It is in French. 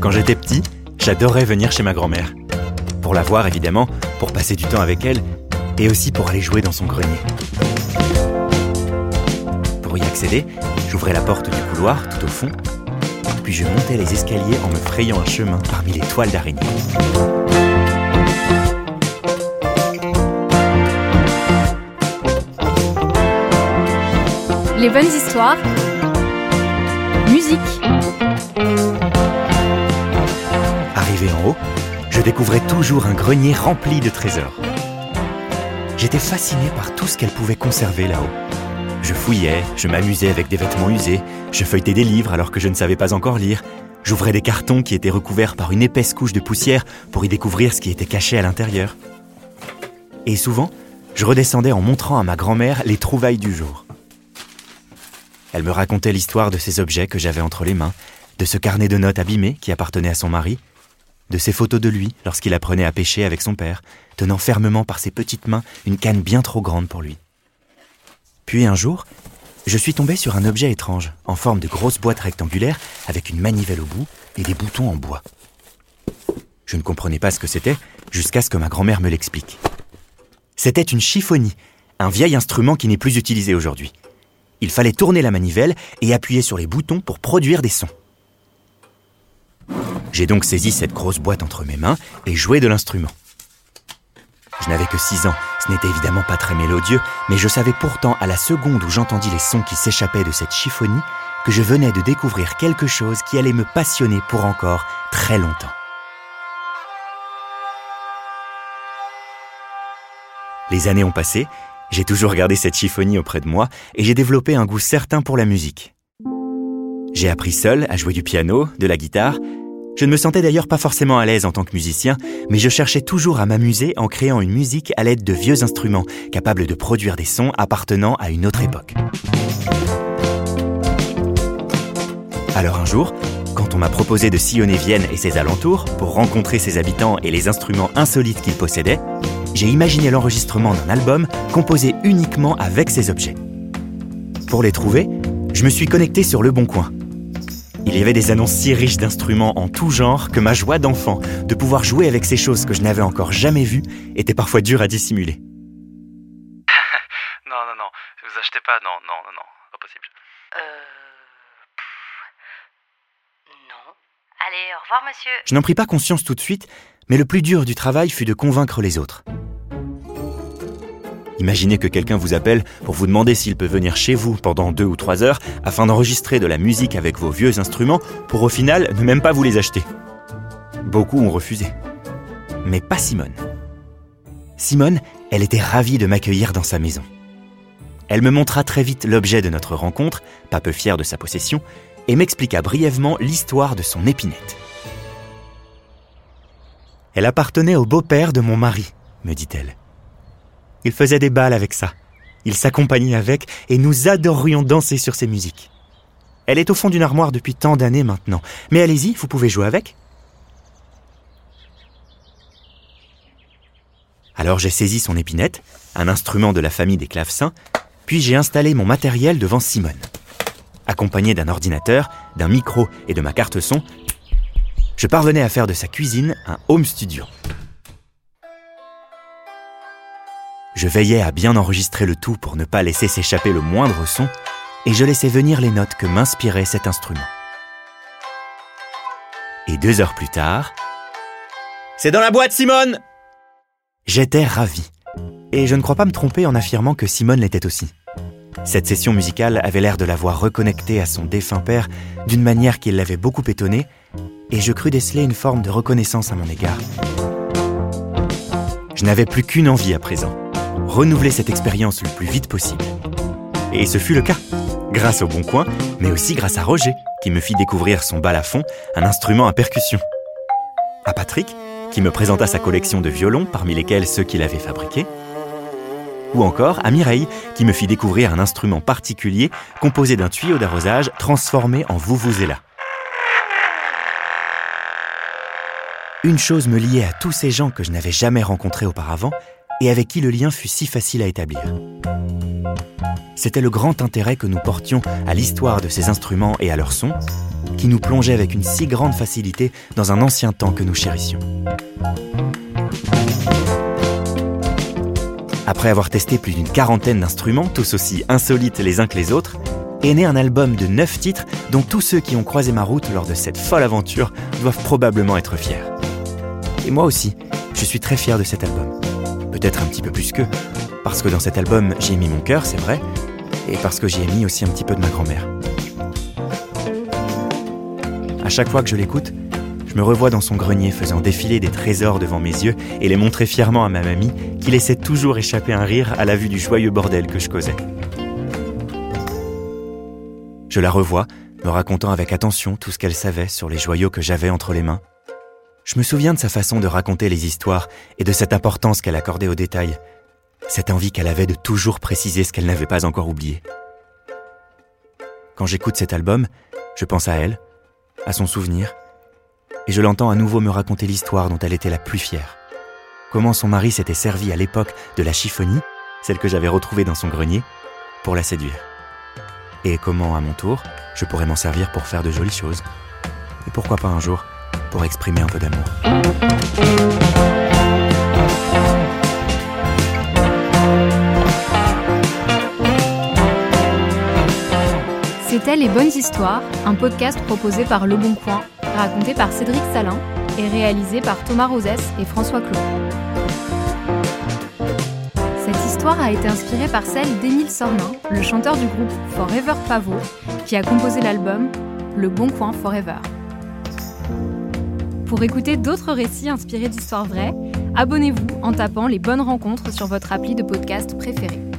Quand j'étais petit, j'adorais venir chez ma grand-mère. Pour la voir évidemment, pour passer du temps avec elle, et aussi pour aller jouer dans son grenier. Pour y accéder, j'ouvrais la porte du couloir tout au fond, puis je montais les escaliers en me frayant un chemin parmi les toiles d'araignée. Les bonnes histoires. Musique. En haut, je découvrais toujours un grenier rempli de trésors. J'étais fasciné par tout ce qu'elle pouvait conserver là-haut. Je fouillais, je m'amusais avec des vêtements usés, je feuilletais des livres alors que je ne savais pas encore lire, j'ouvrais des cartons qui étaient recouverts par une épaisse couche de poussière pour y découvrir ce qui était caché à l'intérieur. Et souvent, je redescendais en montrant à ma grand-mère les trouvailles du jour. Elle me racontait l'histoire de ces objets que j'avais entre les mains, de ce carnet de notes abîmé qui appartenait à son mari, de ces photos de lui lorsqu'il apprenait à pêcher avec son père, tenant fermement par ses petites mains une canne bien trop grande pour lui. Puis un jour, je suis tombé sur un objet étrange, en forme de grosse boîte rectangulaire avec une manivelle au bout et des boutons en bois. Je ne comprenais pas ce que c'était jusqu'à ce que ma grand-mère me l'explique. C'était une chiffonie, un vieil instrument qui n'est plus utilisé aujourd'hui. Il fallait tourner la manivelle et appuyer sur les boutons pour produire des sons. J'ai donc saisi cette grosse boîte entre mes mains et joué de l'instrument. Je n'avais que 6 ans, ce n'était évidemment pas très mélodieux, mais je savais pourtant à la seconde où j'entendis les sons qui s'échappaient de cette chiffonie que je venais de découvrir quelque chose qui allait me passionner pour encore très longtemps. Les années ont passé, j'ai toujours gardé cette chiffonie auprès de moi et j'ai développé un goût certain pour la musique. J'ai appris seul à jouer du piano, de la guitare. Je ne me sentais d'ailleurs pas forcément à l'aise en tant que musicien, mais je cherchais toujours à m'amuser en créant une musique à l'aide de vieux instruments, capables de produire des sons appartenant à une autre époque. Alors un jour, quand on m'a proposé de sillonner Vienne et ses alentours pour rencontrer ses habitants et les instruments insolites qu'ils possédaient, j'ai imaginé l'enregistrement d'un album composé uniquement avec ces objets. Pour les trouver, je me suis connecté sur Le Bon Coin. Il y avait des annonces si riches d'instruments en tout genre que ma joie d'enfant de pouvoir jouer avec ces choses que je n'avais encore jamais vues était parfois dure à dissimuler. non, non, non, vous achetez pas, non, non, non, non, pas possible. Euh. Non. Allez, au revoir, monsieur. Je n'en pris pas conscience tout de suite, mais le plus dur du travail fut de convaincre les autres. Imaginez que quelqu'un vous appelle pour vous demander s'il peut venir chez vous pendant deux ou trois heures afin d'enregistrer de la musique avec vos vieux instruments pour au final ne même pas vous les acheter. Beaucoup ont refusé. Mais pas Simone. Simone, elle était ravie de m'accueillir dans sa maison. Elle me montra très vite l'objet de notre rencontre, pas peu fière de sa possession, et m'expliqua brièvement l'histoire de son épinette. Elle appartenait au beau-père de mon mari, me dit-elle. Il faisait des balles avec ça. Il s'accompagnait avec et nous adorions danser sur ses musiques. Elle est au fond d'une armoire depuis tant d'années maintenant. Mais allez-y, vous pouvez jouer avec. Alors j'ai saisi son épinette, un instrument de la famille des clavecins, puis j'ai installé mon matériel devant Simone. Accompagné d'un ordinateur, d'un micro et de ma carte son, je parvenais à faire de sa cuisine un home studio. Je veillais à bien enregistrer le tout pour ne pas laisser s'échapper le moindre son, et je laissais venir les notes que m'inspirait cet instrument. Et deux heures plus tard... C'est dans la boîte, Simone J'étais ravi. Et je ne crois pas me tromper en affirmant que Simone l'était aussi. Cette session musicale avait l'air de l'avoir reconnectée à son défunt père d'une manière qui l'avait beaucoup étonné, et je crus déceler une forme de reconnaissance à mon égard. Je n'avais plus qu'une envie à présent, renouveler cette expérience le plus vite possible. Et ce fut le cas, grâce au Bon Coin, mais aussi grâce à Roger, qui me fit découvrir son balafon, un instrument à percussion. À Patrick, qui me présenta sa collection de violons, parmi lesquels ceux qu'il avait fabriqués. Ou encore à Mireille, qui me fit découvrir un instrument particulier composé d'un tuyau d'arrosage transformé en vuvuzela. Une chose me liait à tous ces gens que je n'avais jamais rencontrés auparavant et avec qui le lien fut si facile à établir. C'était le grand intérêt que nous portions à l'histoire de ces instruments et à leur son, qui nous plongeait avec une si grande facilité dans un ancien temps que nous chérissions. Après avoir testé plus d'une quarantaine d'instruments, tous aussi insolites les uns que les autres, est né un album de 9 titres dont tous ceux qui ont croisé ma route lors de cette folle aventure doivent probablement être fiers. Et moi aussi, je suis très fier de cet album. Peut-être un petit peu plus qu'eux, parce que dans cet album j'ai mis mon cœur, c'est vrai, et parce que j'y ai mis aussi un petit peu de ma grand-mère. À chaque fois que je l'écoute, je me revois dans son grenier faisant défiler des trésors devant mes yeux et les montrer fièrement à ma mamie qui laissait toujours échapper un rire à la vue du joyeux bordel que je causais. Je la revois, me racontant avec attention tout ce qu'elle savait sur les joyaux que j'avais entre les mains. Je me souviens de sa façon de raconter les histoires et de cette importance qu'elle accordait aux détails, cette envie qu'elle avait de toujours préciser ce qu'elle n'avait pas encore oublié. Quand j'écoute cet album, je pense à elle, à son souvenir, et je l'entends à nouveau me raconter l'histoire dont elle était la plus fière. Comment son mari s'était servi à l'époque de la chiffonie, celle que j'avais retrouvée dans son grenier, pour la séduire. Et comment, à mon tour, je pourrais m'en servir pour faire de jolies choses. Et pourquoi pas un jour, pour exprimer un peu d'amour. C'était Les Bonnes Histoires, un podcast proposé par Le Bon Coin, raconté par Cédric Salin et réalisé par Thomas Rosès et François Claude. Cette histoire a été inspirée par celle d'Émile Sornin, le chanteur du groupe Forever Pavot, qui a composé l'album Le Bon Coin Forever. Pour écouter d'autres récits inspirés d'histoires vraies, abonnez-vous en tapant les bonnes rencontres sur votre appli de podcast préférée.